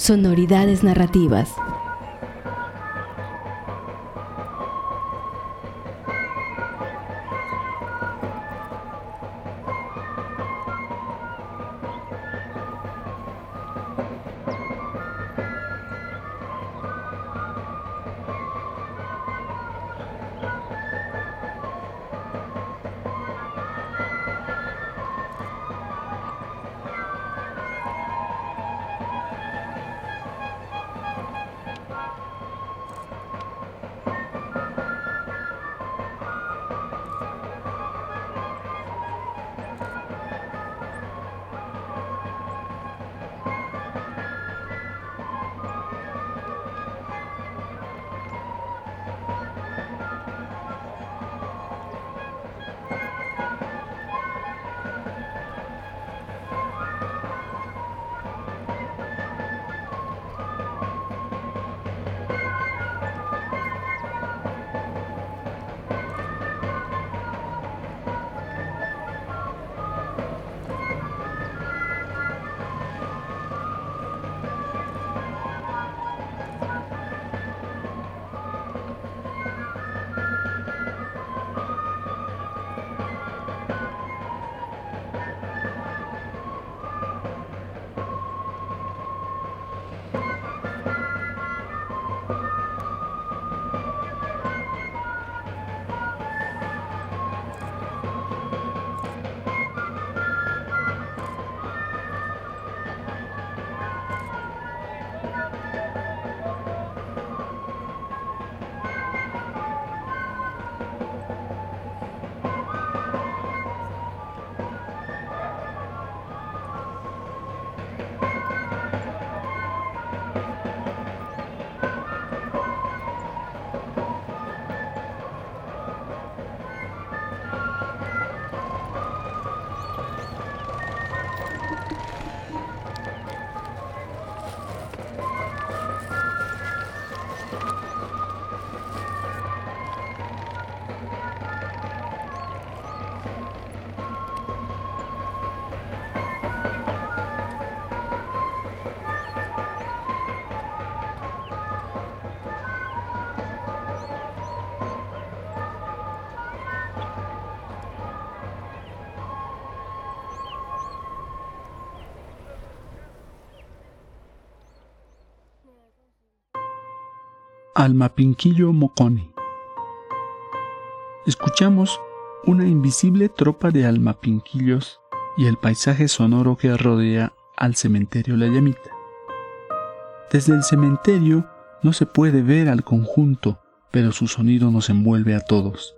Sonoridades narrativas. Almapinquillo Moconi. Escuchamos una invisible tropa de almapinquillos y el paisaje sonoro que rodea al cementerio La Llamita. Desde el cementerio no se puede ver al conjunto, pero su sonido nos envuelve a todos.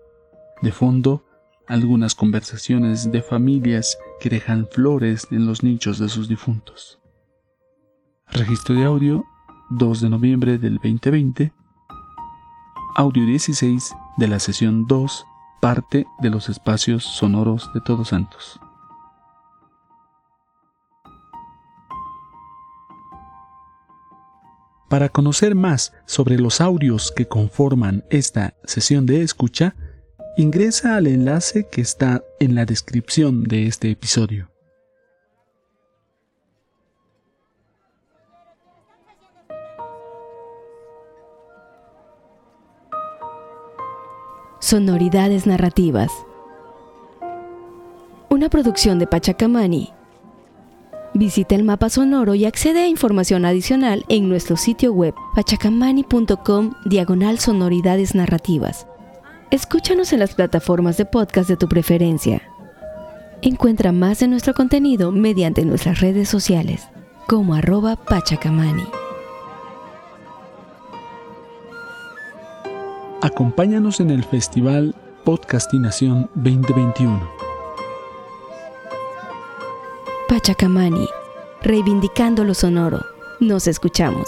De fondo, algunas conversaciones de familias que dejan flores en los nichos de sus difuntos. Registro de audio 2 de noviembre del 2020 audio 16 de la sesión 2, parte de los espacios sonoros de Todos Santos. Para conocer más sobre los audios que conforman esta sesión de escucha, ingresa al enlace que está en la descripción de este episodio. Sonoridades narrativas. Una producción de Pachacamani. Visita el mapa sonoro y accede a información adicional en nuestro sitio web pachacamani.com diagonal sonoridades narrativas. Escúchanos en las plataformas de podcast de tu preferencia. Encuentra más de nuestro contenido mediante nuestras redes sociales como arroba pachacamani. Acompáñanos en el Festival Podcastinación 2021. Pachacamani, reivindicando lo sonoro. Nos escuchamos.